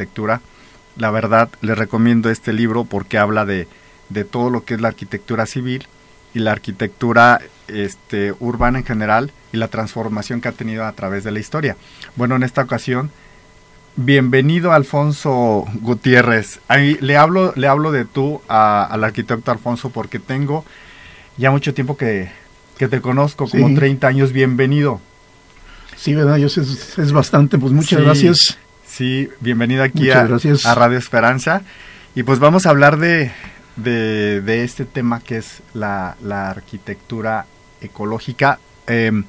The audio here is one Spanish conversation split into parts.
arquitectura. La verdad, les recomiendo este libro porque habla de, de todo lo que es la arquitectura civil y la arquitectura este, urbana en general y la transformación que ha tenido a través de la historia. Bueno, en esta ocasión, bienvenido Alfonso Gutiérrez. Ahí, le, hablo, le hablo de tú al arquitecto Alfonso porque tengo ya mucho tiempo que, que te conozco, como 30 años. Bienvenido. Sí, verdad, yo sé, es, bastante, pues muchas gracias. Sí, bienvenido aquí a, a Radio Esperanza. Y pues vamos a hablar de, de, este tema que es la, arquitectura ecológica. Em,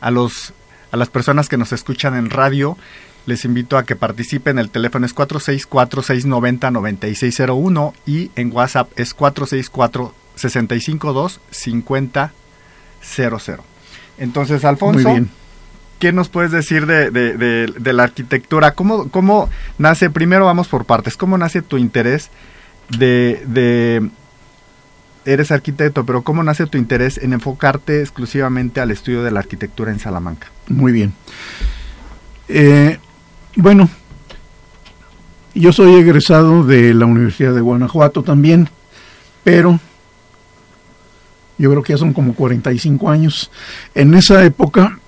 a, los, a las personas que nos escuchan en radio, les invito a que participen. El teléfono es 464-690-9601 y en WhatsApp es 464-652-5000. Entonces, Alfonso, ¿qué nos puedes decir de, de, la arquitectura? ¿Cómo, ¿Cómo nace? Primero vamos por partes. ¿Cómo nace tu interés de, eres arquitecto, pero ¿cómo nace tu interés en enfocarte exclusivamente al estudio de la arquitectura en Salamanca? Muy bien. Eh, bueno, yo soy egresado de la Universidad de Guanajuato también, pero yo creo que ya son como 45 años. En esa época,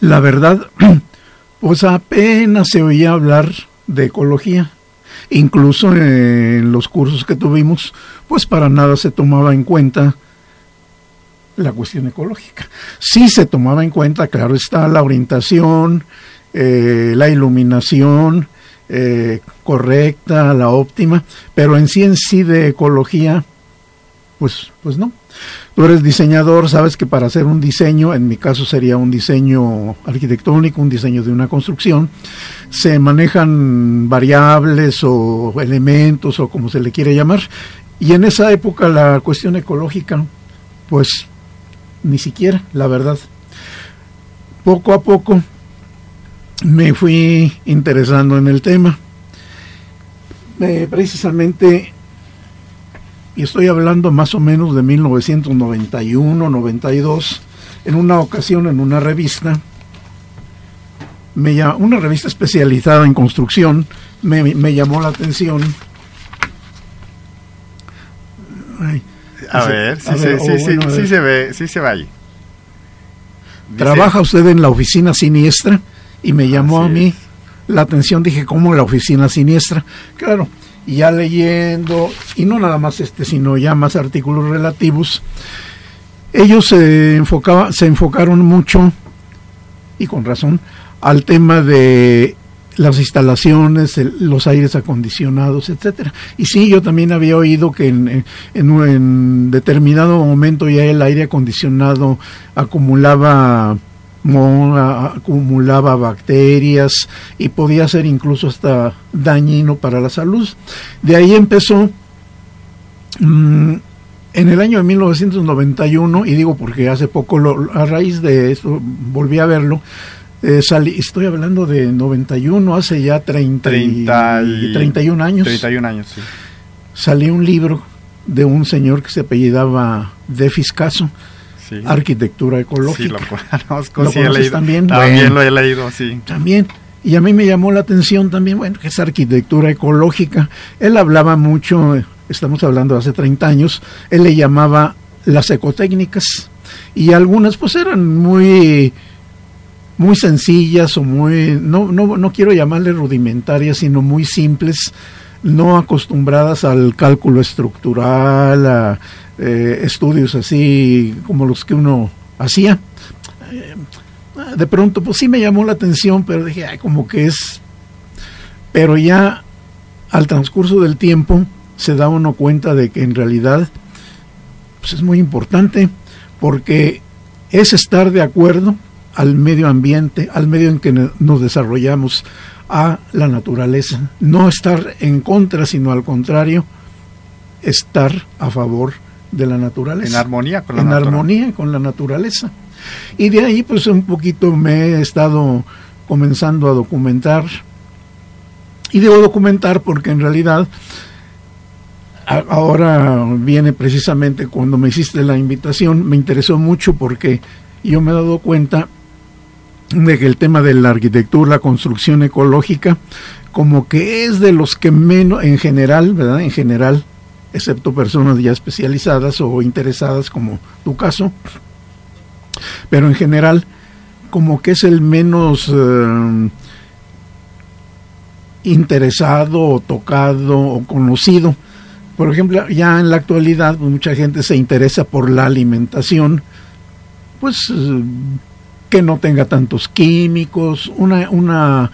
la verdad, pues apenas se oía hablar de ecología. Incluso en los cursos que tuvimos, pues para nada se tomaba en cuenta la cuestión ecológica. Sí se tomaba en cuenta, claro está, la orientación, eh, la iluminación eh, correcta, la óptima, pero en sí en sí de ecología, pues, pues no. Tú eres diseñador, sabes que para hacer un diseño, en mi caso sería un diseño arquitectónico, un diseño de una construcción, se manejan variables o elementos o como se le quiere llamar. Y en esa época la cuestión ecológica, pues ni siquiera, la verdad. Poco a poco me fui interesando en el tema. Eh, precisamente y estoy hablando más o menos de 1991, 92, en una ocasión en una revista, me, una revista especializada en construcción, me, llamó la atención. a ver, sí, sí, sí, se ve, sí se ve ahí. ¿Trabaja usted en la oficina siniestra? Y me llamó a mí la atención, dije, ¿cómo la oficina siniestra? Claro, ya leyendo, y no nada más este, sino ya más artículos relativos, ellos se, enfocaba, se enfocaron mucho, y con razón, al tema de las instalaciones, los aires acondicionados, etcétera. Y sí, yo también había oído que en, en, determinado momento ya el aire acondicionado acumulaba acumulaba bacterias y podía ser incluso hasta dañino para la salud. De ahí empezó mm, en el año de 1991, y digo porque hace poco, a raíz de eso, volví a verlo, eh, salí, estoy hablando de 91, hace ya 30 y, 31 años. 31 años, sí. Salí un libro de un señor que se apellidaba De Fiscaso, arquitectura ecológica. Sí, lo conozco, ¿Lo sí, he leído. también? También lo he leído, sí. También. Y a mí me llamó la atención también, bueno, que es arquitectura ecológica. Él hablaba mucho, estamos hablando de hace 30 años, él le llamaba las ecotécnicas. Y algunas pues eran muy muy sencillas o muy, no, no, no quiero llamarle rudimentarias, sino muy simples, no acostumbradas al cálculo estructural, a, eh, estudios así como los que uno hacía. Eh, de pronto, pues sí me llamó la atención, pero dije, ay, como que es... Pero ya al transcurso del tiempo se da uno cuenta de que en realidad pues es muy importante porque es estar de acuerdo al medio ambiente, al medio en que nos desarrollamos, a la naturaleza. No estar en contra, sino al contrario, estar a favor de la naturaleza. En armonía con la En armonía con la naturaleza. Y de ahí pues un poquito me he estado comenzando a documentar. Y debo documentar porque en realidad ahora viene precisamente cuando me hiciste la invitación, me interesó mucho porque yo me he dado cuenta de que el tema de la arquitectura, la construcción ecológica, como que es de los que menos, en general, ¿verdad? En general, excepto personas ya especializadas o interesadas como tu caso, pero en general, como que es el menos eh, interesado o tocado o conocido. Por ejemplo, ya en la actualidad pues, mucha gente se interesa por la alimentación, pues eh, que no tenga tantos químicos, una, una,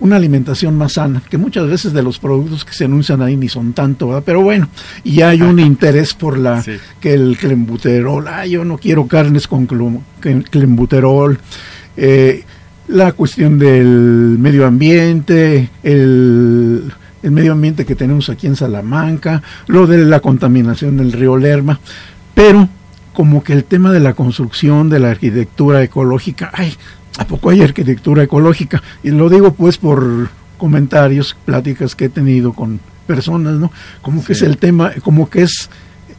una alimentación más sana, que muchas veces de los productos que se anuncian ahí ni son tanto, ¿verdad? pero bueno, y hay un interés por la que el clembuterol, ah, yo no quiero carnes con clembuterol, eh, la cuestión del medio ambiente, el, el medio ambiente que tenemos aquí en Salamanca, lo de la contaminación del río Lerma, pero como que el tema de la construcción, de la arquitectura ecológica, ay, ¿A poco hay arquitectura ecológica? Y lo digo pues por comentarios, pláticas que he tenido con personas, ¿no? Como que es el tema, como que es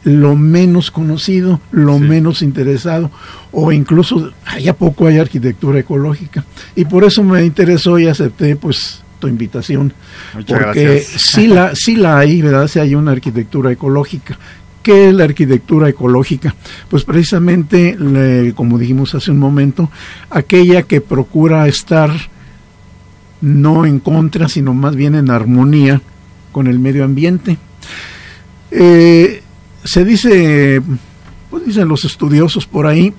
lo menos conocido, lo menos interesado, o incluso, ¿hay a poco hay arquitectura ecológica? Y por eso me interesó y acepté pues tu invitación, Muchas porque sí la, sí la hay, ¿verdad? Si hay una arquitectura ecológica, ¿Qué es la arquitectura ecológica? Pues precisamente, como dijimos hace un momento, aquella que procura estar no en contra, sino más bien en armonía con el medio ambiente. Eh, se dice, pues dicen los estudiosos por ahí,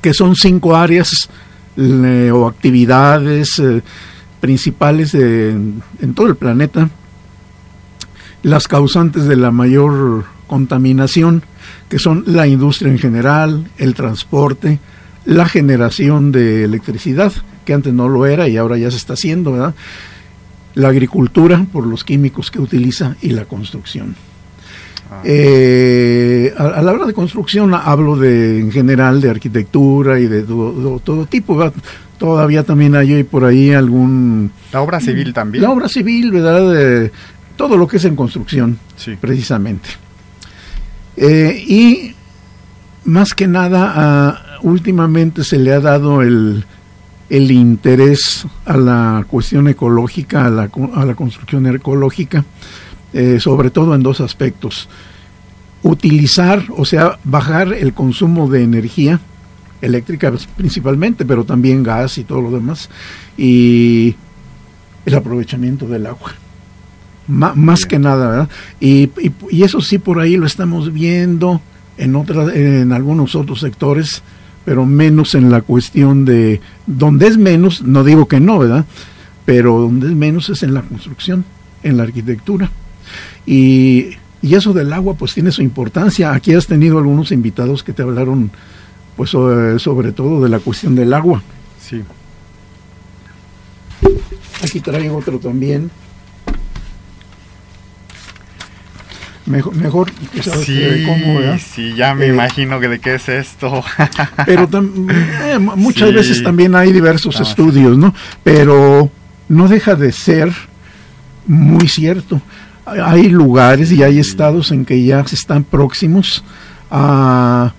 que son cinco áreas o actividades eh, principales en todo el planeta las causantes de la mayor contaminación, que son la industria en general, el transporte, la generación de electricidad, que antes no lo era y ahora ya se está haciendo, ¿verdad? La agricultura por los químicos que utiliza y la construcción. Ah. Eh, a, la hora de construcción hablo de en general de arquitectura y de todo, tipo. Todavía también hay por ahí algún... La obra civil también. La obra civil, ¿verdad? Todo lo que es en construcción, precisamente. Eh, y más que nada, ah, últimamente se le ha dado el, interés a la cuestión ecológica, a la, a la construcción ecológica, eh, sobre todo en dos aspectos. Utilizar, o sea, bajar el consumo de energía eléctrica principalmente, pero también gas y todo lo demás, y el aprovechamiento del agua más que nada, ¿verdad? Y, y, eso sí por ahí lo estamos viendo en, otras, en algunos otros sectores, pero menos en la cuestión de, donde es menos, no digo que no, ¿verdad? Pero donde es menos es en la construcción, en la arquitectura. Y, y eso del agua pues tiene su importancia. Aquí has tenido algunos invitados que te hablaron pues sobre, sobre todo de la cuestión del agua. Sí. Aquí traigo otro también. Mejor, mejor sí, Sí, ya me eh, imagino que de qué es esto. pero eh, muchas veces también hay diversos estudios, ¿no? Pero no deja de ser muy cierto. Hay lugares y hay estados en que ya se están próximos a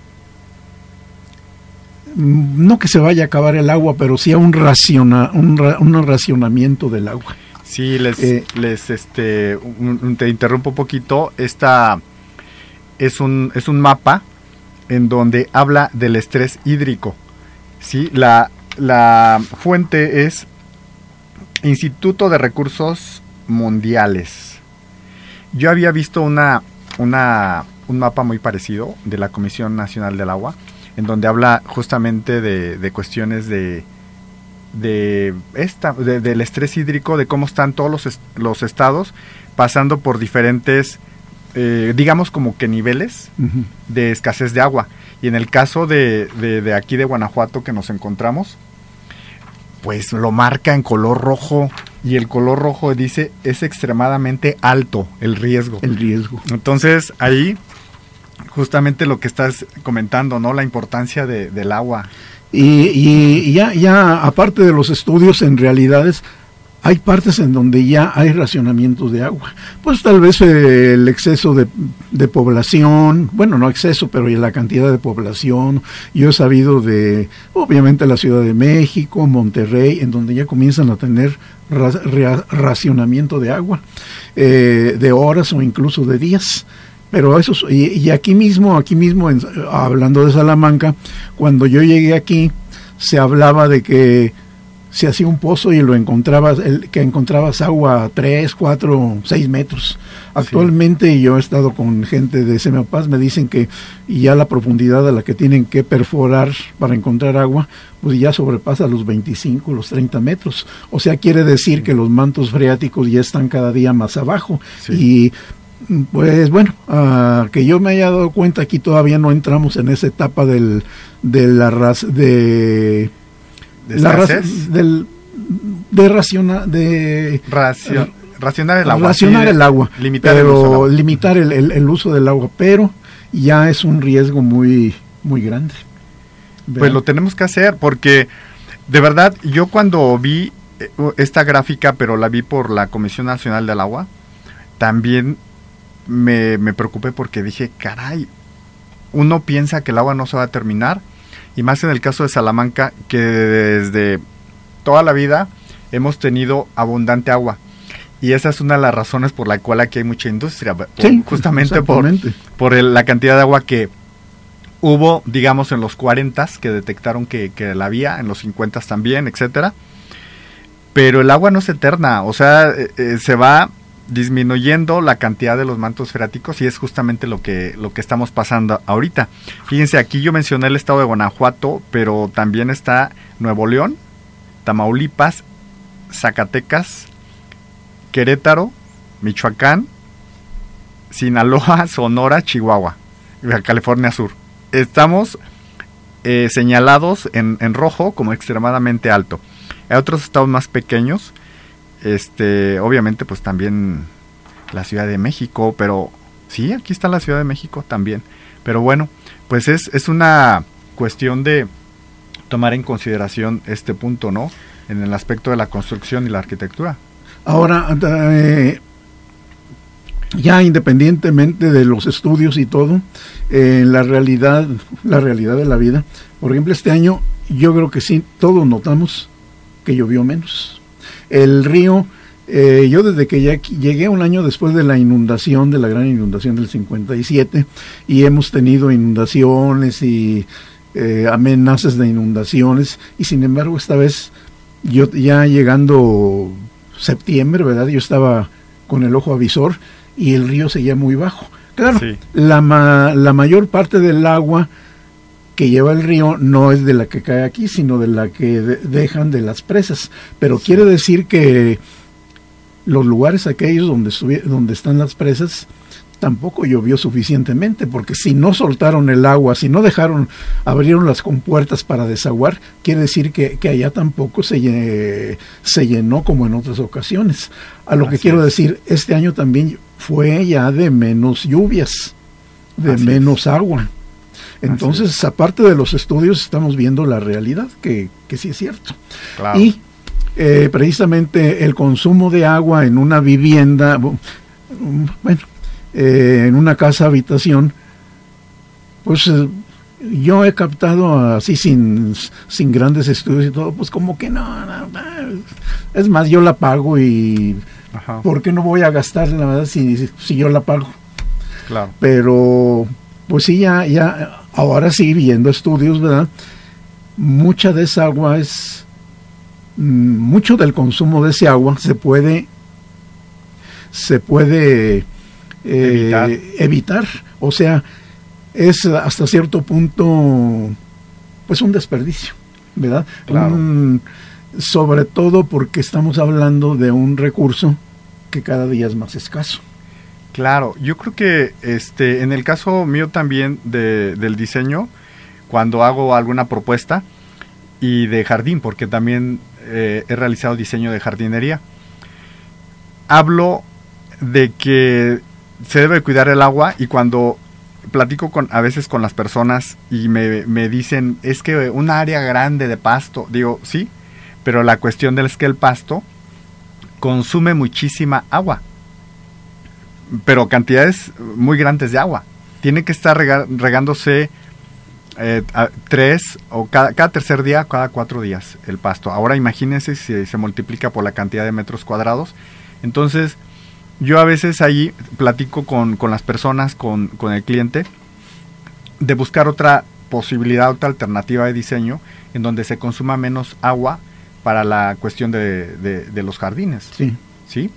no que se vaya a acabar el agua, pero sí a un, raciona, un, un racionamiento del agua. Sí, les, eh, les este, te interrumpo un poquito. Esta es un, es un mapa en donde habla del estrés hídrico. ¿sí? La, la fuente es Instituto de Recursos Mundiales. Yo había visto una, una, un mapa muy parecido de la Comisión Nacional del Agua, en donde habla justamente de cuestiones de, de esta, del estrés hídrico, de cómo están todos los, los estados pasando por diferentes, eh, digamos como que niveles de escasez de agua. Y en el caso de, de, aquí de Guanajuato que nos encontramos, pues lo marca en color rojo y el color rojo dice es extremadamente alto el riesgo. El riesgo. Entonces ahí justamente lo que estás comentando, ¿no? La importancia de, del agua. Y, ya, ya, aparte de los estudios en realidades, hay partes en donde ya hay racionamiento de agua. Pues tal vez eh, el exceso de, de, población, bueno, no exceso, pero la cantidad de población. Yo he sabido de, obviamente, la Ciudad de México, Monterrey, en donde ya comienzan a tener racionamiento de agua, eh, de horas o incluso de días. Pero eso, y, y aquí mismo, aquí mismo, hablando de Salamanca, cuando yo llegué aquí, se hablaba de que se hacía un pozo y lo encontrabas, el, que encontrabas agua a 3, 4, 6 metros. Actualmente yo he estado con gente de Semapaz, me dicen que ya la profundidad a la que tienen que perforar para encontrar agua, pues ya sobrepasa los 25, los 30 metros. O sea, quiere decir que los mantos freáticos ya están cada día más abajo. Y pues bueno, uh, que yo me haya dado cuenta, aquí todavía no entramos en esa etapa del, de la raza de de del, de raciona, de racionar el agua. Racionar el agua. Limitar pero el limitar el, el, uso del agua, pero ya es un riesgo muy, muy grande. Pues lo tenemos que hacer porque de verdad yo cuando vi eh, esta gráfica, pero la vi por la Comisión Nacional del Agua, también me, me preocupé porque dije, caray, uno piensa que el agua no se va a terminar y más en el caso de Salamanca, que desde toda la vida hemos tenido abundante agua. Y esa es una de las razones por la cual aquí hay mucha industria, justamente por, por la cantidad de agua que hubo, digamos, en los 40 que detectaron que, que, la había, en los 50 también, etcétera. Pero el agua no es eterna, o sea, eh, eh, se va disminuyendo la cantidad de los mantos freáticos y es justamente lo que, lo que estamos pasando ahorita. Fíjense, aquí yo mencioné el estado de Guanajuato, pero también está Nuevo León, Tamaulipas, Zacatecas, Querétaro, Michoacán, Sinaloa, Sonora, Chihuahua, California Sur. Estamos eh, señalados en, en rojo como extremadamente alto. Hay otros estados más pequeños este, obviamente, pues también la Ciudad de México, pero sí, aquí está la Ciudad de México también. Pero bueno, pues es, es una cuestión de tomar en consideración este punto, ¿no? En el aspecto de la construcción y la arquitectura. Ahora, eh, ya independientemente de los estudios y todo, eh, la realidad, la realidad de la vida, por ejemplo, este año yo creo que sí, todos notamos que llovió menos. El río, eh, yo desde que ya llegué un año después de la inundación, de la gran inundación del 57, y hemos tenido inundaciones y eh, amenazas de inundaciones, y sin embargo esta vez, yo ya llegando septiembre, ¿verdad? Yo estaba con el ojo avisor y el río seguía muy bajo. Claro, la, la mayor parte del agua que lleva el río no es de la que cae aquí, sino de la que dejan de las presas. Pero quiere decir que los lugares aquellos donde, donde están las presas tampoco llovió suficientemente, porque si no soltaron el agua, si no dejaron, abrieron las compuertas para desaguar, quiere decir que, allá tampoco se, se llenó como en otras ocasiones. A lo que quiero decir, este año también fue ya de menos lluvias, de menos agua. Entonces, aparte de los estudios, estamos viendo la realidad, que, sí es cierto. Y eh, precisamente el consumo de agua en una vivienda, bueno, eh, en una casa habitación, pues eh, yo he captado así sin, sin grandes estudios y todo, pues como que no, es más, yo la pago y ¿por qué no voy a gastar la verdad si, si yo la pago? Claro. Pero pues sí, ya, ya, ahora sí, viendo estudios, ¿verdad? Mucha de esa agua es, mm, mucho del consumo de ese agua se puede, se puede eh, evitar. O sea, es hasta cierto punto, pues un desperdicio, ¿verdad? sobre todo porque estamos hablando de un recurso que cada día es más escaso. Claro, yo creo que este, en el caso mío también de, del diseño, cuando hago alguna propuesta y de jardín, porque también eh, he realizado diseño de jardinería, hablo de que se debe cuidar el agua y cuando platico con a veces con las personas y me, me dicen es que un área grande de pasto, digo sí, pero la cuestión es que el pasto consume muchísima agua, pero cantidades muy grandes de agua. Tiene que estar regándose eh, tres o cada, tercer día, cada cuatro días el pasto. Ahora imagínense si se multiplica por la cantidad de metros cuadrados. Entonces, yo a veces ahí platico con, las personas, con, con, el cliente, de buscar otra posibilidad, otra alternativa de diseño en donde se consuma menos agua para la cuestión de, de, los jardines. Sí. ¿Sí?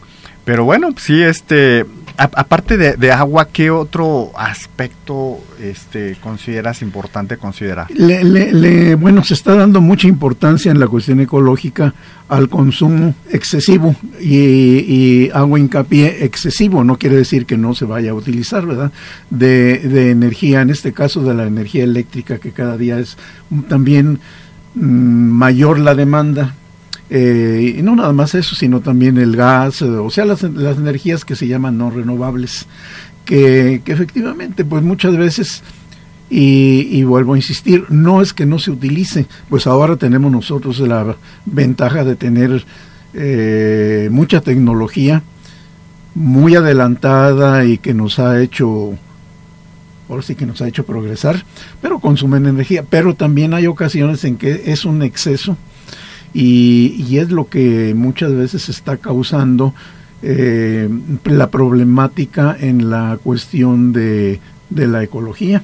Pero bueno, sí, este, aparte de, agua, ¿qué otro aspecto este, consideras importante considerar? Le, bueno, se está dando mucha importancia en la cuestión ecológica al consumo excesivo y, y hago hincapié excesivo, no quiere decir que no se vaya a utilizar, ¿verdad? De, de energía, en este caso de la energía eléctrica, que cada día es también mm, mayor la demanda eh, y no nada más eso, sino también el gas, eh, o sea, las, las, energías que se llaman no renovables, que, efectivamente, pues muchas veces, y, vuelvo a insistir, no es que no se utilice, pues ahora tenemos nosotros la ventaja de tener eh, mucha tecnología muy adelantada y que nos ha hecho ahora sí que nos ha hecho progresar, pero consumen energía. Pero también hay ocasiones en que es un exceso y, es lo que muchas veces está causando eh, la problemática en la cuestión de, la ecología.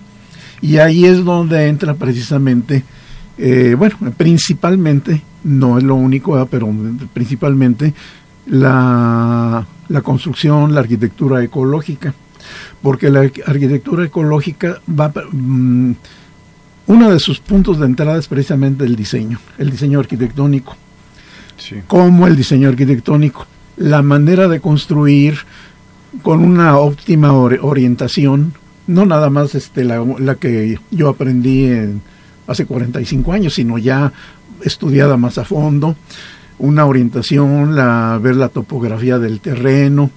Y ahí es donde entra precisamente, eh, bueno, principalmente, no es lo único, pero principalmente la, la construcción, la arquitectura ecológica. Porque la arquitectura ecológica va... Uno de sus puntos de entrada es precisamente el diseño, el diseño arquitectónico. Sí. Como el diseño arquitectónico, la manera de construir con una óptima orientación, no nada más este, la, que yo aprendí en, hace 45 años, sino ya estudiada más a fondo, una orientación, la, ver la topografía del terreno,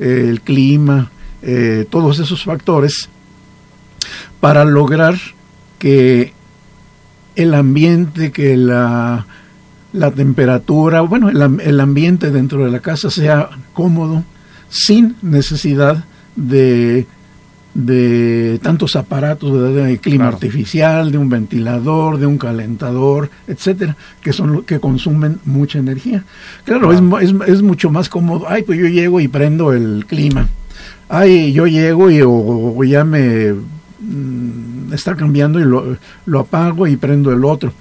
el clima, eh, todos esos factores, para lograr que el ambiente, que la, la temperatura, bueno, el, el, ambiente dentro de la casa sea cómodo, sin necesidad de, de tantos aparatos de, clima artificial, de un ventilador, de un calentador, etcétera, que son los que consumen mucha energía. Claro, Es, es, es, mucho más cómodo. Ay, pues yo llego y prendo el clima. Ay, yo llego y o ya me Mm, está cambiando y lo, apago y prendo el otro.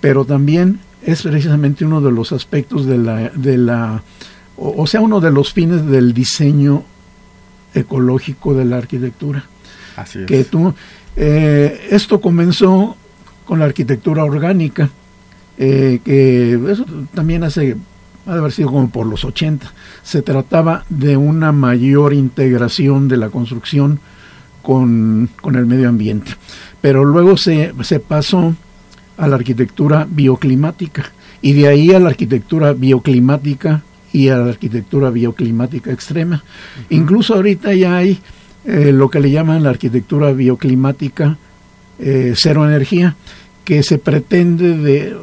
Pero también es precisamente uno de los aspectos de la, de la o, sea, uno de los fines del diseño ecológico de la arquitectura. Así es. Que tú, eh, esto comenzó con la arquitectura orgánica, eh, que eso también hace, ha de haber sido como por los 80. Se trataba de una mayor integración de la construcción con, el medio ambiente. Pero luego se, se pasó a la arquitectura bioclimática y de ahí a la arquitectura bioclimática y a la arquitectura bioclimática extrema. Incluso ahorita ya hay eh, lo que le llaman la arquitectura bioclimática eh, cero energía, que se pretende de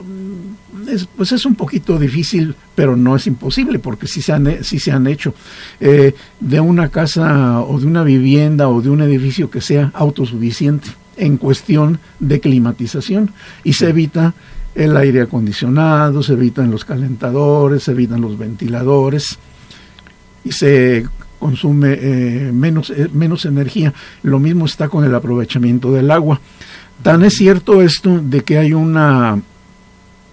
pues es un poquito difícil, pero no es imposible, porque sí se han, se han hecho eh, de una casa o de una vivienda o de un edificio que sea autosuficiente en cuestión de climatización y se evita el aire acondicionado, se evitan los calentadores, se evitan los ventiladores y se consume eh, menos, eh, menos energía. Lo mismo está con el aprovechamiento del agua. Tan es cierto esto de que hay una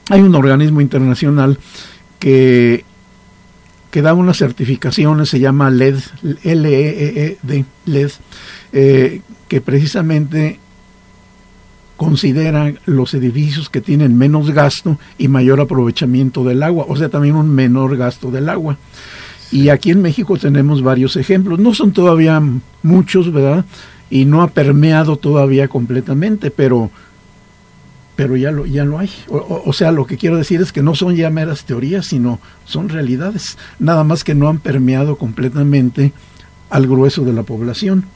hay un organismo internacional que, que da unas certificaciones, se llama LED, L-E-E-D, LED, eh, que precisamente considera los edificios que tienen menos gasto y mayor aprovechamiento del agua, o sea, también un menor gasto del agua. Y aquí en México tenemos varios ejemplos, no son todavía muchos, ¿verdad? Y no ha permeado todavía completamente, pero pero ya lo, ya lo hay. O, sea, lo que quiero decir es que no son ya meras teorías, sino son realidades, nada más que no han permeado completamente al grueso de la población.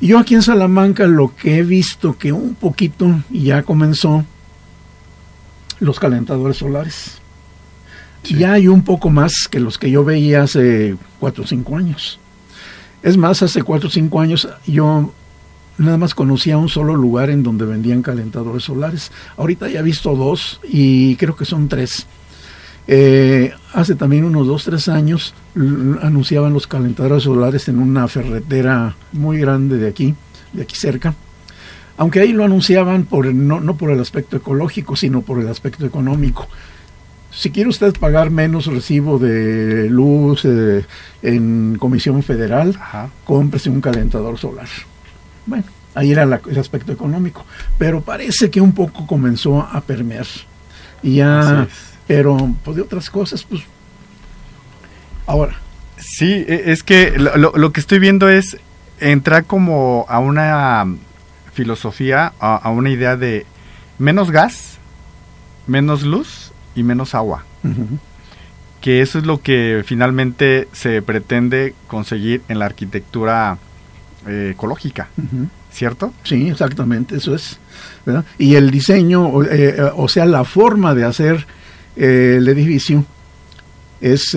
Yo aquí en Salamanca lo que he visto que un poquito ya comenzó los calentadores solares. Ya hay un poco más que los que yo veía hace cuatro o cinco años. Es más, hace cuatro o cinco años yo nada más conocía un solo lugar en donde vendían calentadores solares. Ahorita ya he visto dos y creo que son tres. Eh, hace también unos dos, tres años anunciaban los calentadores solares en una ferretera muy grande de aquí, de aquí cerca. Aunque ahí lo anunciaban por, no, no por el aspecto ecológico, sino por el aspecto económico. Si quiere usted pagar menos recibo de luz eh, en Comisión Federal, cómprese un calentador solar. Bueno, ahí era el aspecto económico, pero parece que un poco comenzó a permear. Y ya, pero pues, de otras cosas, pues ahora. Sí, e, es que lo, lo, que estoy viendo es entrar como a una filosofía, a, una idea de menos gas, menos luz y menos agua. Que eso es lo que finalmente se pretende conseguir en la arquitectura eh, ecológica, ¿cierto? Sí, exactamente, eso es. Y el diseño, eh, o sea, la forma de hacer eh, el edificio es...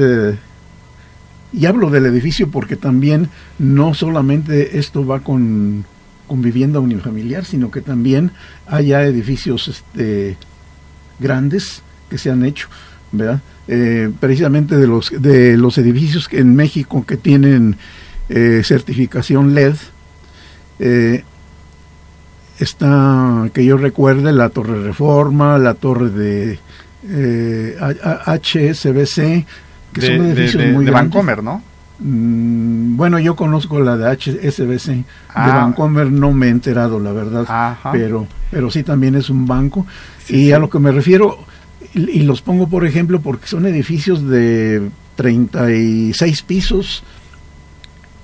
y hablo del edificio porque también no solamente esto va con, con vivienda unifamiliar, sino que también haya edificios este, grandes que se han hecho, ¿verdad? precisamente de los, de los edificios en México que tienen eh, certificación LED. Eh, está, que yo recuerde, la Torre Reforma, la Torre de eh, HSBC, que son edificios muy de Vancomer, ¿no? Mm, bueno, yo conozco la de HSBC. De ah. Vancomer no me he enterado, la verdad. Pero, pero sí también es un banco. y a lo que me refiero, y, y, los pongo por ejemplo porque son edificios de 36 pisos,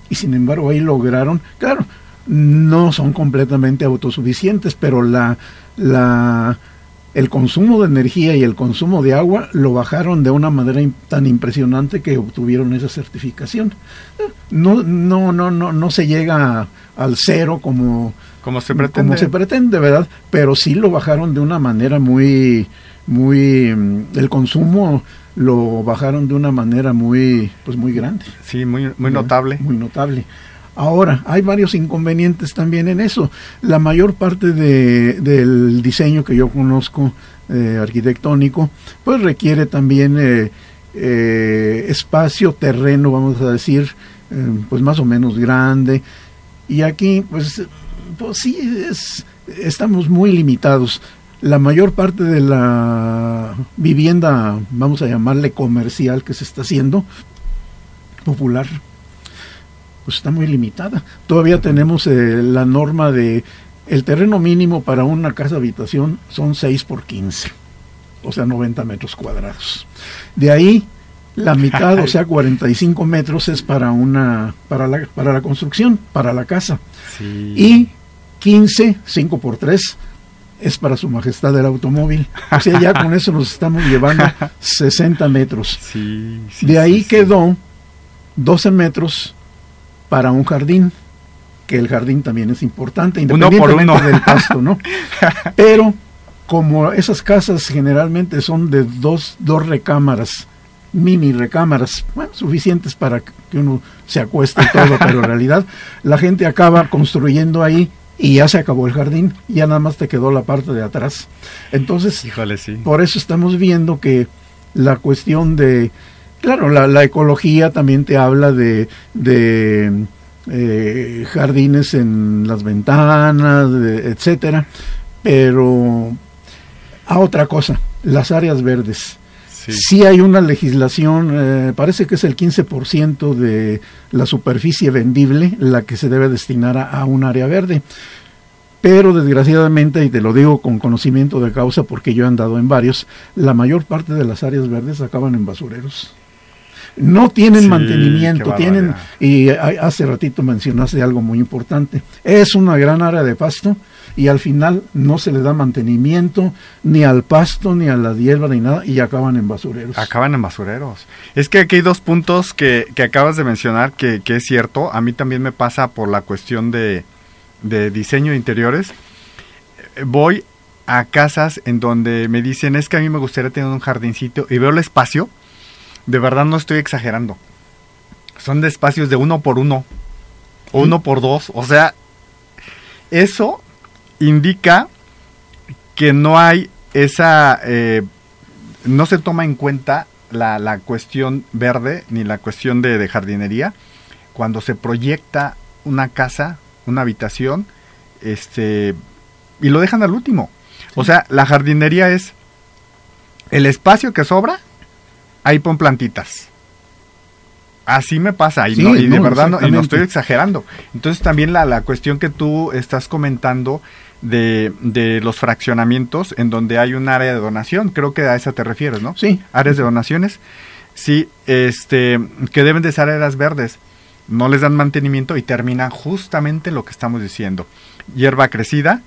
y sin embargo ahí lograron, claro, no son completamente autosuficientes, pero la, la, el consumo de energía y el consumo de agua lo bajaron de una manera tan impresionante que obtuvieron esa certificación. No, no, no, no, no se llega al cero como, como se pretende. Como se pretende, ¿verdad? Pero sí lo bajaron de una manera muy, muy, mm, el consumo lo bajaron de una manera muy, pues muy grande. Sí, muy, muy notable. Muy notable. Ahora, hay varios inconvenientes también en eso. La mayor parte de, del diseño que yo conozco eh, arquitectónico, pues requiere también eh, eh, espacio, terreno, vamos a decir, pues más o menos grande. Y aquí, pues, pues sí, es, estamos muy limitados la mayor parte de la vivienda, vamos a llamarle comercial que se está haciendo, popular, pues está muy limitada. Todavía tenemos eh, la norma de el terreno mínimo para una casa habitación son 6 por 15, o sea, 90 metros cuadrados. De ahí, la mitad, o sea, 45 metros es para una para la, para la construcción, para la casa. Y 15, 5 por 3 es para su majestad el automóvil. O sea, ya con eso nos estamos llevando 60 metros. de ahí quedó 12 metros para un jardín, que el jardín también es importante, independientemente del pasto, ¿no? Pero como esas casas generalmente son de dos, dos recámaras, mini recámaras, bueno, suficientes para que uno se acueste todo, pero en realidad la gente acaba construyendo ahí y ya se acabó el jardín, ya nada más te quedó la parte de atrás. Entonces, por eso estamos viendo que la cuestión de, claro, la, ecología también te habla de, de eh, jardines en las ventanas, etcétera, pero a otra cosa, las áreas verdes. Sí. hay una legislación, eh, parece que es el 15% de la superficie vendible la que se debe destinar a, un área verde. Pero desgraciadamente, y te lo digo con conocimiento de causa porque yo he andado en varios, la mayor parte de las áreas verdes acaban en basureros. No tienen mantenimiento, tienen, y hace ratito mencionaste algo muy importante, es una gran área de pasto, y al final no se le da mantenimiento ni al pasto, ni a la hierba, ni nada, y acaban en basureros. Acaban en basureros. Es que aquí hay dos puntos que, que acabas de mencionar que, que, es cierto. A mí también me pasa por la cuestión de, de diseño de interiores. Voy a casas en donde me dicen es que a mí me gustaría tener un jardincito y veo el espacio de verdad no estoy exagerando. Son de espacios de uno por uno, o uno por dos. O sea, eso indica que no hay esa, eh, no se toma en cuenta la, la, cuestión verde ni la cuestión de, de jardinería cuando se proyecta una casa, una habitación, este, y lo dejan al último. O sea, la jardinería es el espacio que sobra, ahí pon plantitas. Así me pasa, y, no, y de verdad no, y no, estoy exagerando. Entonces también la, la cuestión que tú estás comentando de, de, los fraccionamientos en donde hay un área de donación, creo que a esa te refieres, ¿no? Sí. Áreas de donaciones, sí, este, que deben de ser áreas verdes, no les dan mantenimiento y termina justamente lo que estamos diciendo. Hierba crecida,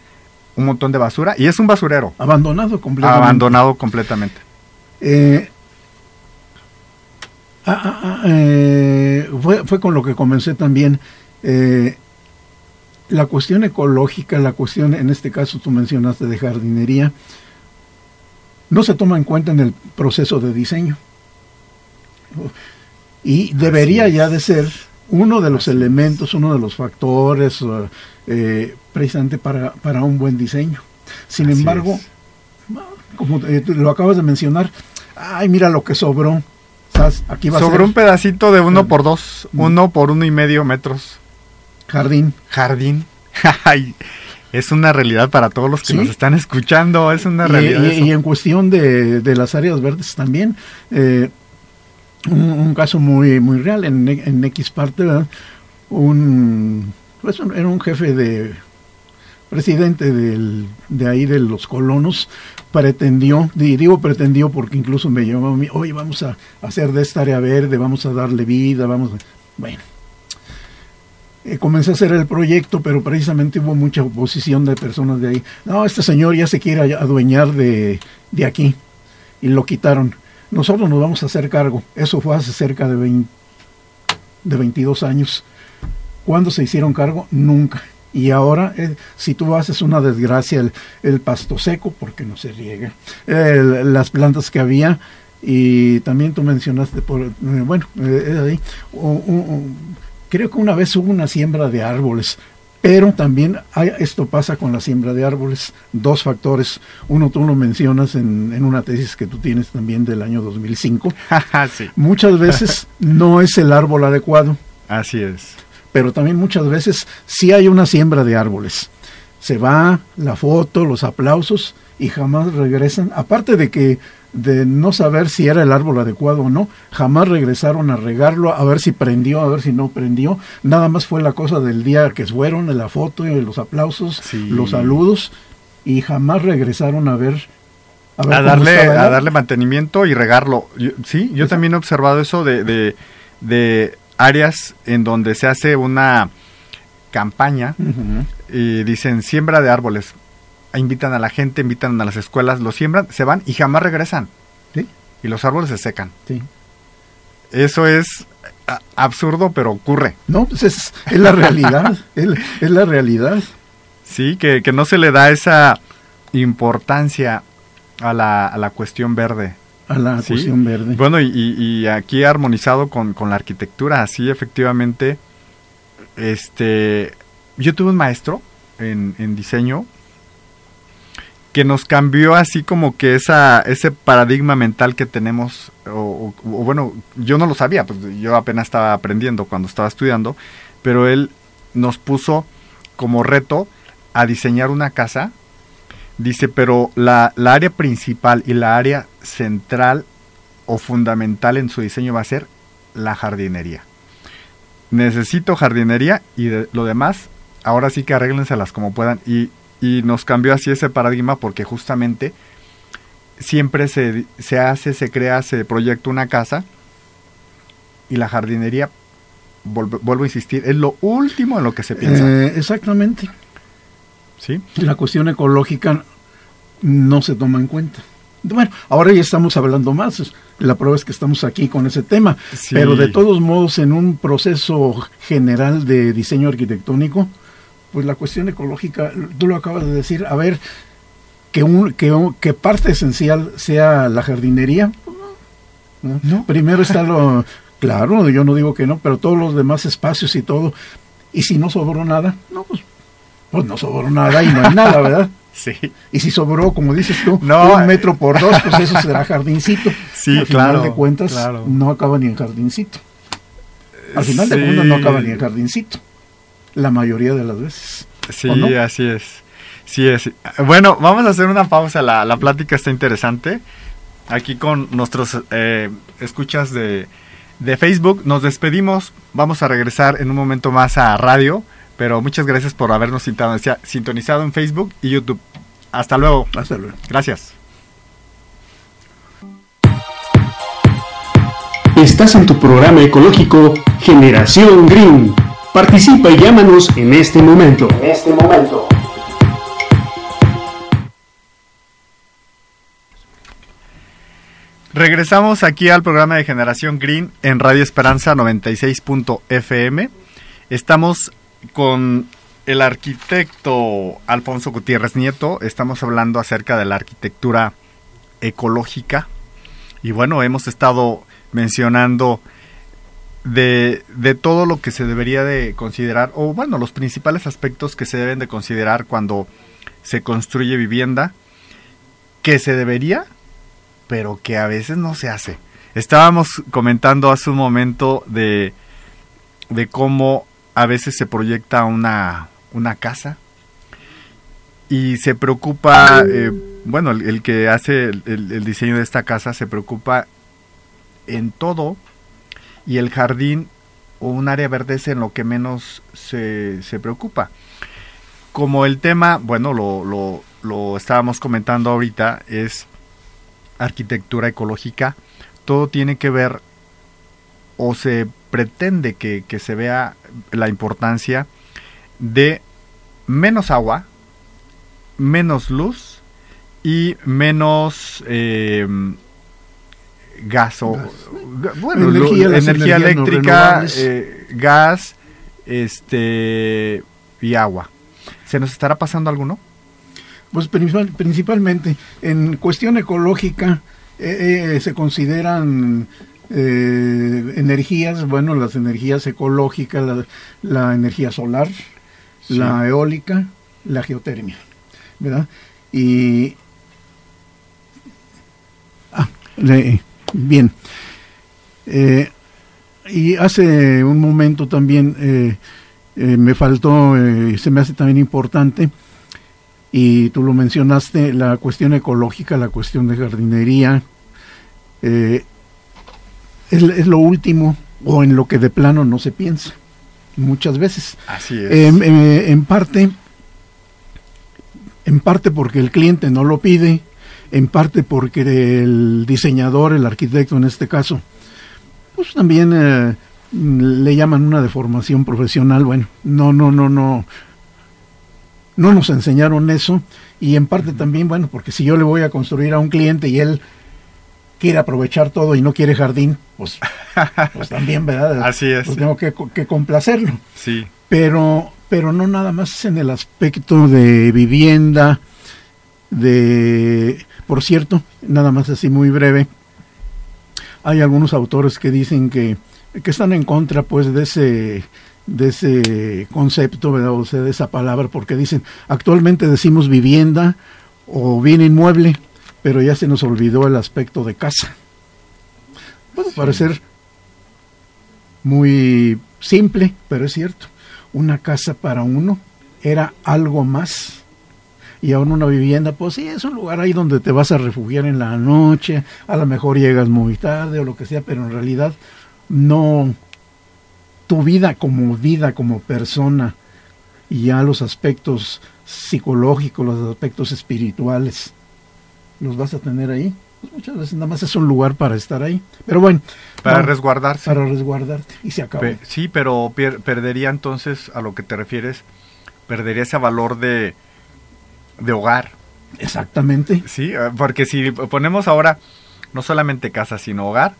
un montón de basura y es un basurero. Abandonado completamente. Abandonado completamente. Eh, ah, ah, ah, eh, fue, fue, con lo que comencé también. Eh, la cuestión ecológica, la cuestión, en este caso tú mencionaste de jardinería, no se toma en cuenta en el proceso de diseño. Y debería ya de ser uno de los elementos, uno de los factores eh, precisamente para, para, un buen diseño. Sin Así embargo, es. como eh, lo acabas de mencionar, ay, mira lo que sobró. ¿Sabes? Aquí va Sobró un pedacito de uno por dos, uno por uno y medio metros. Jardín. Jardín. es una realidad para todos los que ¿Sí? nos están escuchando, es una realidad. Y, y, y en cuestión de, de, las áreas verdes también, eh, un, un, caso muy, muy real en, en X parte, ¿verdad? Un, pues, era un jefe de presidente de ahí de los colonos pretendió, digo pretendió porque incluso me llamó a mí, oye, vamos a hacer de esta área verde, vamos a darle vida, vamos a... Bueno, eh, comencé a hacer el proyecto, pero precisamente hubo mucha oposición de personas de ahí. No, este señor ya se quiere adueñar de, de aquí y lo quitaron. Nosotros nos vamos a hacer cargo. Eso fue hace cerca de, 20, de 22 años. ¿Cuándo se hicieron cargo? Nunca. Y ahora, eh, si tú haces una desgracia, el, el, pasto seco, porque no se riega, las plantas que había, y también tú mencionaste, por, eh, bueno, eh, ahí, un, un, creo que una vez hubo una siembra de árboles, pero también hay, esto pasa con la siembra de árboles, dos factores. Uno tú lo mencionas en, en una tesis que tú tienes también del año 2005. sí. Muchas veces no es el árbol adecuado. Así es. Pero también muchas veces sí hay una siembra de árboles. Se va la foto, los aplausos y jamás regresan. Aparte de que de no saber si era el árbol adecuado o no, jamás regresaron a regarlo, a ver si prendió, a ver si no prendió. Nada más fue la cosa del día que fueron, la foto, y los aplausos, sí. los saludos, y jamás regresaron a ver. A, darle, a darle mantenimiento y regarlo. Yo, sí, yo también he observado eso de, de, de, áreas en donde se hace una campaña uh -huh. y dicen siembra de árboles invitan a la gente, invitan a las escuelas, lo siembran, se van y jamás regresan. ¿Sí? Y los árboles se secan. Sí. Eso es absurdo, pero ocurre. No, pues es, es la realidad, es, es, la realidad. Sí, que, que, no se le da esa importancia a la, a la cuestión verde. A la ¿sí? cuestión verde. Bueno, y, y aquí armonizado con, con, la arquitectura, así efectivamente, este, yo tuve un maestro en, en diseño que nos cambió así como que esa, ese paradigma mental que tenemos, o, o, o, bueno, yo no lo sabía, pues yo apenas estaba aprendiendo cuando estaba estudiando, pero él nos puso como reto a diseñar una casa, dice, pero la, la área principal y la área central o fundamental en su diseño va a ser la jardinería. Necesito jardinería y de, lo demás, ahora sí que arréglenselas como puedan. Y y nos cambió así ese paradigma porque justamente siempre se, se hace, se crea, se proyecta una casa y la jardinería, vuelvo, vuelvo, a insistir, es lo último en lo que se piensa. Eh, exactamente. ¿Sí? La cuestión ecológica no se toma en cuenta. Bueno, ahora ya estamos hablando más, la prueba es que estamos aquí con ese tema, sí. pero de todos modos en un proceso general de diseño arquitectónico, pues la cuestión ecológica, tú lo acabas de decir, a ver, que, un, que, que parte esencial sea la jardinería, ¿no? Primero está lo, claro, yo no digo que no, pero todos los demás espacios y todo. Y si no sobró nada, no, pues, pues no sobró nada y no hay nada, ¿verdad? Sí. Y si sobró, como dices tú, No, un metro por dos, pues eso será jardincito. Sí, Al claro, final de cuentas, claro. no acaba ni en jardincito. Al final de cuentas, no acaba ni en jardincito. La mayoría de las veces. Sí, así es. Sí es. Bueno, vamos a hacer una pausa. La, la plática está interesante. Aquí con nuestros eh, escuchas de, de Facebook. Nos despedimos. Vamos a regresar en un momento más a radio. Pero muchas gracias por habernos sintoniza- sintonizado en Facebook y YouTube. Hasta luego. Hasta luego. Gracias. Estás en tu programa ecológico Generación Green. Participa y llámanos en este momento. En este momento. Regresamos aquí al programa de Generación Green en Radio Esperanza 96.fm. Estamos con el arquitecto Alfonso Gutiérrez Nieto. Estamos hablando acerca de la arquitectura ecológica. Y bueno, hemos estado mencionando de, de todo lo que se debería de considerar, o bueno, los principales aspectos que se deben de considerar cuando se construye vivienda, que se debería pero que a veces no se hace. Estábamos comentando hace un momento de, de cómo a veces se proyecta una, una casa y se preocupa, eh, bueno, el, que hace el, el- el diseño de esta casa se preocupa en todo y el jardín o un área verde es en lo que menos se, se preocupa. Como el tema, bueno, lo, lo, lo estábamos comentando ahorita, es arquitectura ecológica, todo tiene que ver o se pretende que, que se vea la importancia de menos agua, menos luz y menos eh, gas o Gas. bueno, Energía, no eléctrica, eh, gas, este y agua. ¿Se nos estará pasando alguno? Pues principal- principalmente en cuestión ecológica eh, eh, se consideran eh, energías, bueno, las energías ecológicas, la, la energía solar, Sí. la eólica, la geotermia, ¿verdad? Y ah, le- bien. Eh, y hace un momento también eh, eh, me faltó, se me hace también importante, y tú lo mencionaste, la cuestión ecológica, la cuestión de jardinería, eh, es, es lo último o en lo que de plano no se piensa, muchas veces. Así es. En, eh, en parte, en parte porque el cliente no lo pide, en parte porque el diseñador, el arquitecto en este caso, pues también eh, le llaman una deformación profesional. Bueno, no, no, no, no, no nos enseñaron eso y en parte también, bueno, porque si yo le voy a construir a un cliente y él quiere aprovechar todo y no quiere jardín, pues, pues también, ¿verdad? Así es. Pues tengo que, que complacerlo Sí. pero pero no nada más en el aspecto de vivienda de por cierto nada más así muy breve hay algunos autores que dicen que, que están en contra pues de ese de ese concepto ¿verdad? o sea de esa palabra porque dicen actualmente decimos vivienda o bien inmueble pero ya se nos olvidó el aspecto de casa. Puede parecer muy simple pero es cierto. Una casa para uno era algo más. Y ahora una vivienda, pues sí, es un lugar ahí donde te vas a refugiar en la noche, a lo mejor llegas muy tarde o lo que sea, pero en realidad no, tu vida como vida, como persona, y ya los aspectos psicológicos, los aspectos espirituales, los vas a tener ahí. Pues muchas veces nada más es un lugar para estar ahí. Pero bueno, Para no, resguardarse. para resguardarte. Y se acabó. Pe- sí, pero perdería entonces, a lo que te refieres, perdería ese valor de, de hogar. Exactamente. Sí, eh, porque si ponemos ahora no solamente casa, sino hogar,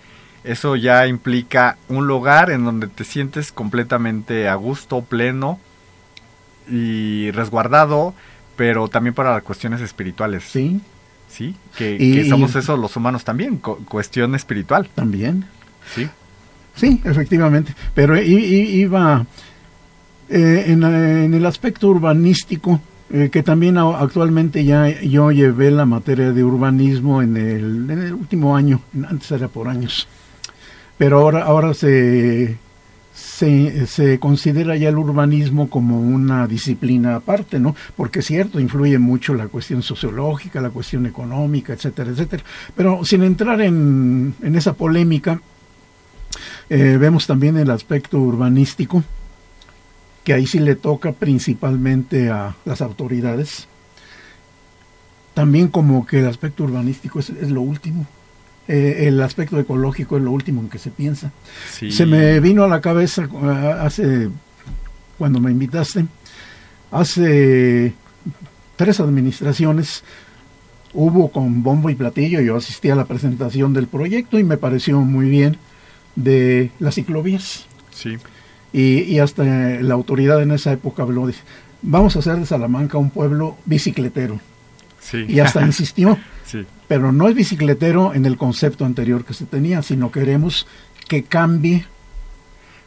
eso ya implica un lugar en donde te sientes completamente a gusto, pleno y resguardado, pero también para las cuestiones espirituales. Sí. Sí, que, somos eso los humanos también, cuestión espiritual. También. Sí. Sí, efectivamente. Pero iba eh, en, el aspecto urbanístico, eh, que también actualmente ya yo llevé la materia de urbanismo en el, en el último año, antes era por años. Pero ahora, ahora se se, considera ya el urbanismo como una disciplina aparte, ¿no? Porque es cierto, influye mucho la cuestión sociológica, la cuestión económica, etcétera, etcétera. Pero sin entrar en, esa polémica, eh, vemos también el aspecto urbanístico, que ahí sí le toca principalmente a las autoridades. También como que el aspecto urbanístico es lo último. Eh, el aspecto ecológico es lo último en que se piensa. Se me vino a la cabeza eh, hace, cuando me invitaste, hace tres administraciones hubo con bombo y platillo, yo asistí a la presentación del proyecto y me pareció muy bien de las ciclovías. Sí. Y, y hasta la autoridad en esa época habló de, vamos a hacer de Salamanca un pueblo bicicletero. Sí. Y hasta insistió. Sí pero no es bicicletero en el concepto anterior que se tenía, sino queremos que cambie.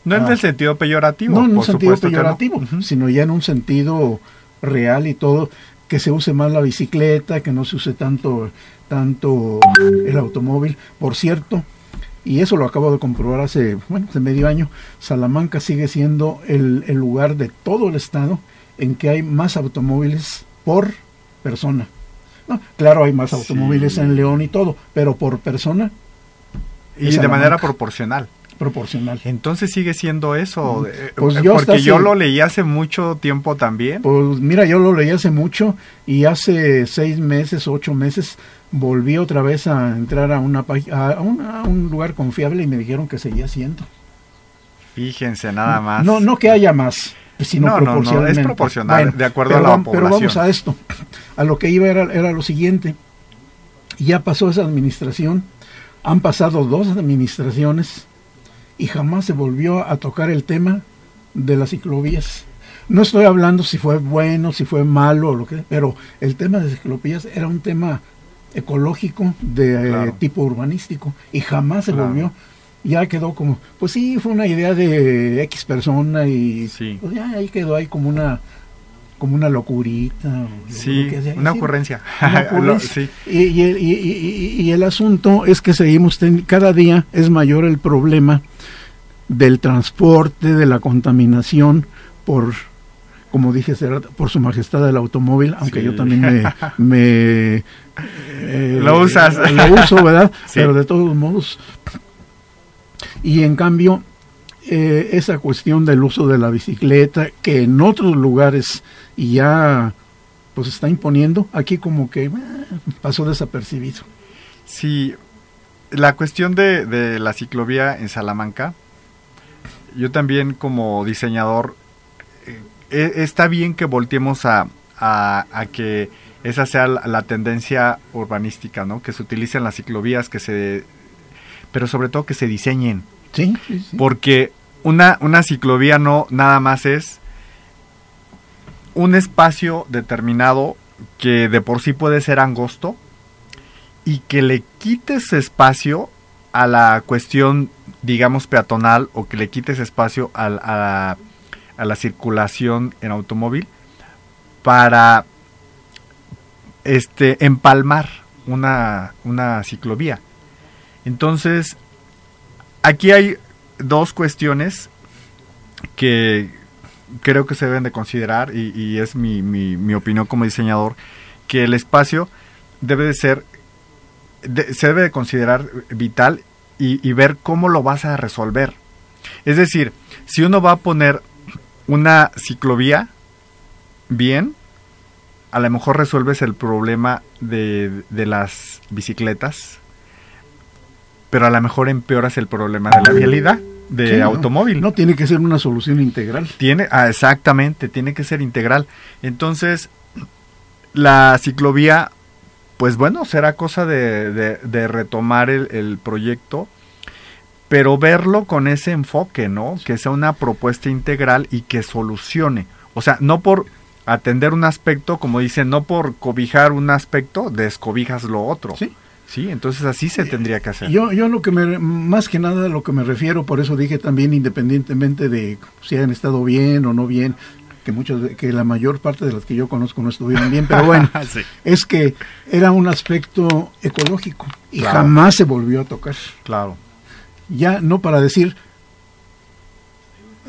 No en el sentido peyorativo. No en un sentido peyorativo, sino ya en un sentido real y todo, que se use más la bicicleta, que no se use tanto, tanto el automóvil. Por cierto, y eso lo acabo de comprobar hace, bueno, hace medio año, Salamanca sigue siendo el, el lugar de todo el estado en que hay más automóviles por persona claro, hay más automóviles en León y todo, pero por persona. Y de manera proporcional. Proporcional. Entonces sigue siendo eso. Eh, pues eh, porque yo lo leí hace mucho tiempo también. Pues mira, yo lo leí hace mucho y hace seis meses, ocho meses volví otra vez a entrar a una a, un lugar confiable y me dijeron que seguía siendo. Fíjense nada más. No, no que haya más sino no, no, es proporcional, de acuerdo a la población. Pero vamos a esto. A lo que iba era, era lo siguiente. Ya pasó esa administración, han pasado dos administraciones y jamás se volvió a tocar el tema de las ciclovías. No estoy hablando si fue bueno, si fue malo o lo que, pero el tema de ciclovías era un tema ecológico de tipo urbanístico y jamás se volvió ya quedó como, pues sí, fue una idea de X persona y pues ya ahí quedó ahí como una como una locurita. Sí, una, ocurrencia. y, el, asunto es que seguimos, cada día es mayor el problema del transporte, de la contaminación por, como dije, por su majestad el automóvil, aunque yo también me... Eh, lo usas. Lo uso, ¿verdad? Pero de todos modos, y en cambio, eh, esa cuestión del uso de la bicicleta, que en otros lugares ya pues está imponiendo, aquí como que eh, pasó desapercibido. Sí, la cuestión de, la ciclovía en Salamanca, yo también como diseñador, eh, e, está bien que volteemos a, a, que esa sea la, la, tendencia urbanística, ¿no? Que se utilicen las ciclovías, que se pero sobre todo que se diseñen. Sí, Porque una, una ciclovía no nada más es un espacio determinado que de por sí puede ser angosto y que le quites espacio a la cuestión, digamos, peatonal o que le quites espacio a, a, a la circulación en automóvil para este empalmar una, una ciclovía. Entonces, aquí hay dos cuestiones que creo que se deben de considerar y, es mi, mi, opinión como diseñador, que el espacio debe de ser, se debe de considerar vital y, y, ver cómo lo vas a resolver. Es decir, si uno va a poner una ciclovía bien, a lo mejor resuelves el problema de, de las bicicletas pero a lo mejor empeoras el problema de la vialidad de automóvil. No, tiene que ser una solución integral. Tiene, ah, exactamente, tiene que ser integral. Entonces, la ciclovía, pues bueno, será cosa de, de, retomar el, el, proyecto, pero verlo con ese enfoque, ¿no? Que sea una propuesta integral y que solucione. O sea, no por atender un aspecto, como dicen, no por cobijar un aspecto, descobijas lo otro. Sí. Sí, entonces así se tendría que hacer. Yo, yo lo que me, más que nada lo que me refiero, por eso dije también independientemente de si han estado bien o no bien, que muchos, que la mayor parte de las que yo conozco no estuvieron bien, pero bueno, Sí. es que era un aspecto ecológico y Claro. jamás se volvió a tocar. Claro. Ya no para decir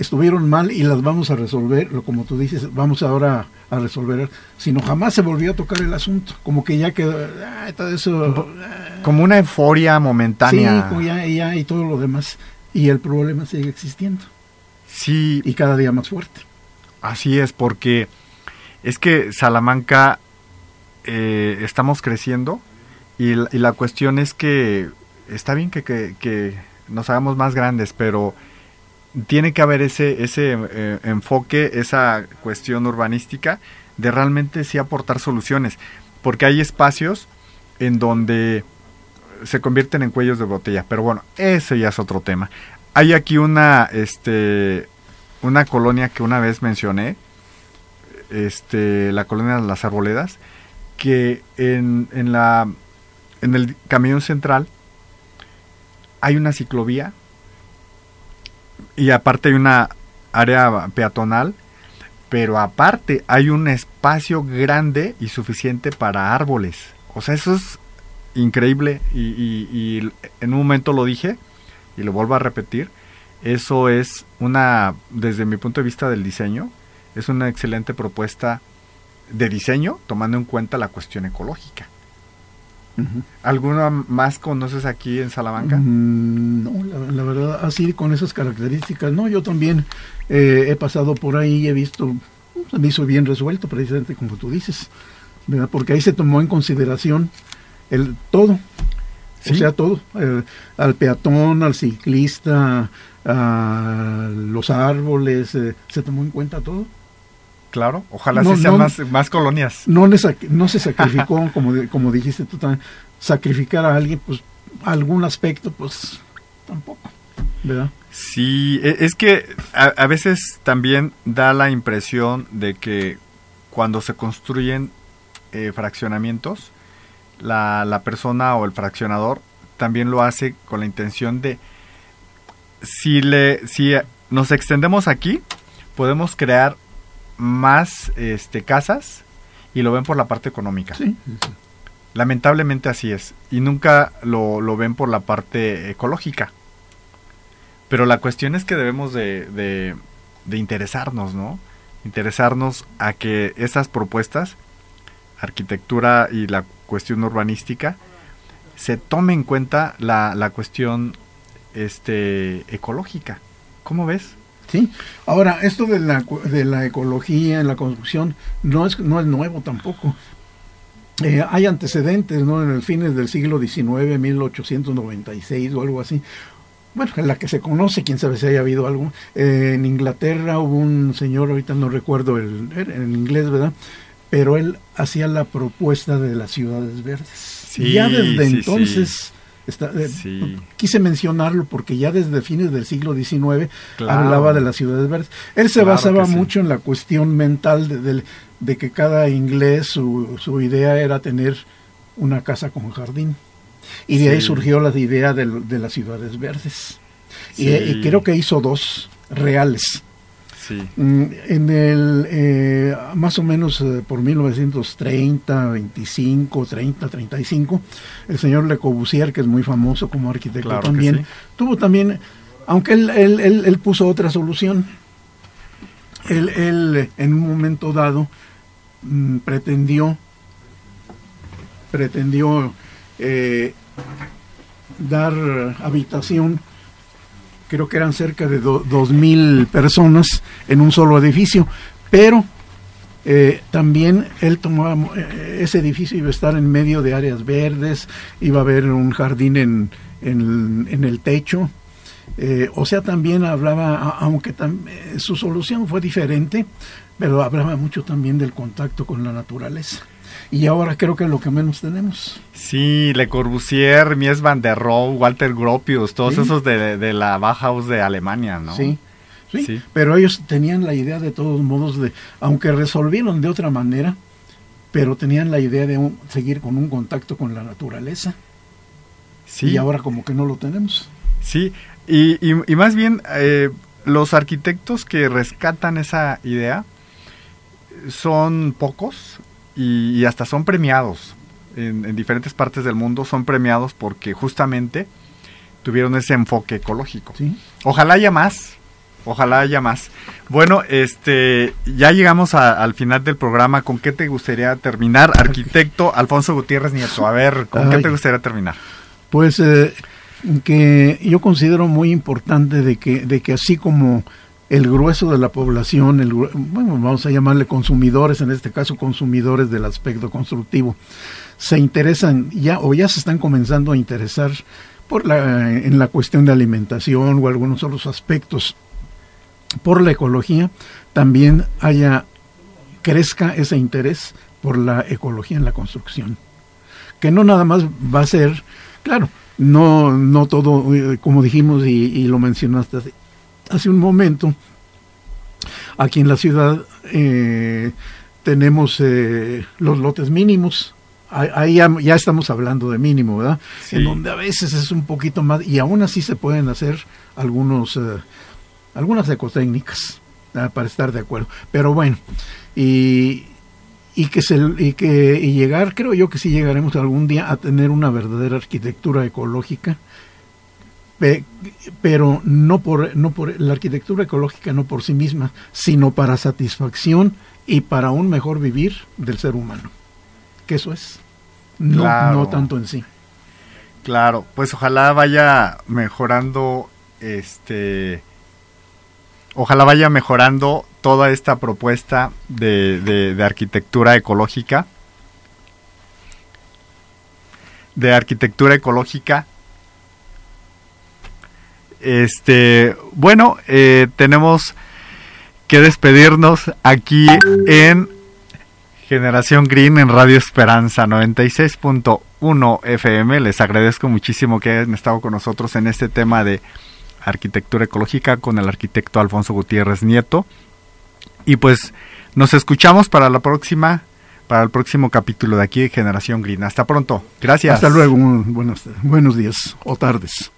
estuvieron mal y las vamos a resolver, lo como tú dices, vamos ahora a resolver, sino jamás se volvió a tocar el asunto, como que ya quedó, ah, todo eso, ah, Como una euforia sí, momentánea. como ya, ya y todo lo demás, y el problema sigue existiendo Sí, y cada día más fuerte. Así es, porque es que Salamanca eh, estamos creciendo y, la- y la cuestión es que está bien que, que- que nos hagamos más grandes, pero tiene que haber ese, ese eh, enfoque, esa cuestión urbanística de realmente sí aportar soluciones, porque hay espacios en donde se convierten en cuellos de botella, pero bueno, ese ya es otro tema. Hay aquí una, este, una colonia que una vez mencioné, este, la colonia de las Arboledas, que en, en la, en el camión central hay una ciclovía y aparte hay una área peatonal, pero aparte hay un espacio grande y suficiente para árboles. O sea, eso es increíble y, y- en un momento lo dije y lo vuelvo a repetir. Eso es una, desde mi punto de vista del diseño, es una excelente propuesta de diseño tomando en cuenta la cuestión ecológica. ¿Alguna más conoces aquí en Salamanca? Mm, No, la, la verdad, así con esas características, no, yo también eh, he pasado por ahí y he visto, se me hizo bien resuelto, precisamente como tú dices, ¿verdad? Porque ahí se tomó en consideración el todo, Sí. o sea, todo, eh, al peatón, al ciclista, a los árboles, eh, se tomó en cuenta todo. Claro, ojalá No, sí sean no. más, más colonias. No, le no se sacrificó, como, como dijiste tú también, sacrificar a alguien, pues algún aspecto, pues tampoco, ¿verdad? Sí, e- es que a, a veces también da la impresión de que cuando se construyen eh, fraccionamientos, la, la persona o el fraccionador también lo hace con la intención de, si, le, si nos extendemos aquí, podemos crear más este, casas y lo ven por la parte económica. Sí, sí, sí. Lamentablemente así es. Y nunca lo, lo ven por la parte ecológica. Pero la cuestión es que debemos de, de- de interesarnos, ¿no? Interesarnos a que esas propuestas, arquitectura y la cuestión urbanística, se tome en cuenta la, la cuestión este, ecológica. ¿Cómo ves? Sí. Ahora, esto de la, de la ecología en la construcción no es, no es nuevo tampoco. Eh, hay antecedentes, ¿no? En el fines del siglo XIX, 1896 o algo así. Bueno, en la que se conoce, quién sabe si haya habido algo. Eh, en Inglaterra hubo un señor, ahorita no recuerdo el, era en inglés, ¿verdad? Pero él hacía la propuesta de las ciudades verdes. Sí, ya desde sí, entonces, está- eh, quise mencionarlo porque ya desde fines del siglo XIX Claro. hablaba de las ciudades verdes. Él se Claro basaba sí. mucho en la cuestión mental de, que cada inglés, su, su idea era tener una casa con jardín. Y de ahí surgió la idea de, las ciudades verdes. Y, Sí. y creo que hizo dos reales. Sí. Mm, En el, eh, más o menos eh, por 1930, 25, 30, 35, el señor Le Corbusier, que es muy famoso como arquitecto Claro también, sí. tuvo también, aunque él, él, él- él puso otra solución, él, él, en un momento dado mm, pretendió, pretendió eh, dar habitación creo que eran cerca de do- dos mil personas en un solo edificio, pero eh, también él tomaba eh, ese edificio iba a estar en medio de áreas verdes, iba a haber un jardín en, en, el techo, eh, o sea, también hablaba, aunque tam- su solución fue diferente, pero hablaba mucho también del contacto con la naturaleza. Y ahora creo que es lo que menos tenemos. Sí, Le Corbusier, Mies van der Rohe, Walter Gropius, todos Sí. esos de, de la Bauhaus de Alemania, ¿no? Sí. ¿sí? Pero ellos tenían la idea de todos modos de, aunque resolvieron de otra manera, pero tenían la idea de seguir con un contacto con la naturaleza. Sí. Y ahora como que no lo tenemos. Sí, y, y, más bien eh, los arquitectos que rescatan esa idea son pocos y, hasta son premiados. En, en, diferentes partes del mundo son premiados porque justamente tuvieron ese enfoque ecológico. ¿Sí? Ojalá haya más, Ojalá haya más. Bueno, este, ya llegamos al final del programa. ¿Con qué te gustaría terminar, arquitecto Alfonso Gutiérrez Nieto? A ver, ¿con qué te gustaría terminar? Pues eh, que yo considero muy importante de que, de que así como el grueso de la población, el, bueno, vamos a llamarle consumidores, en este caso consumidores del aspecto constructivo, se interesan ya o ya se están comenzando a interesar por la, en la cuestión de alimentación o algunos otros aspectos por la ecología, también haya crezca ese interés por la ecología en la construcción. Que no nada más va a ser, claro, no, no todo, eh, como dijimos y, lo mencionaste hace, un momento, aquí en la ciudad eh, tenemos eh, los lotes mínimos, ahí ya, estamos hablando de mínimo, ¿verdad? En donde a veces es un poquito más, y aún así se pueden hacer algunos algunas ecotécnicas ah, para estar de acuerdo. Pero bueno, y, y que se, y que y llegar, creo yo que sí llegaremos algún día a tener una verdadera arquitectura ecológica, pero no por, no por la arquitectura ecológica no por sí misma, sino para satisfacción y para un mejor vivir del ser humano. Que eso es, no, no tanto en sí. Claro, pues ojalá vaya mejorando este ojalá vaya mejorando toda esta propuesta de, arquitectura ecológica. De arquitectura ecológica. Este, bueno, eh, tenemos que despedirnos aquí en Generación Green en Radio Esperanza 96.1 FM. Les agradezco muchísimo que hayan estado con nosotros en este tema de Arquitectura Ecológica con el arquitecto Alfonso Gutiérrez Nieto. Y pues nos escuchamos para la próxima, para el próximo capítulo de aquí de Generación Green. Hasta pronto. Gracias. Hasta luego. Buenos, buenos días o tardes.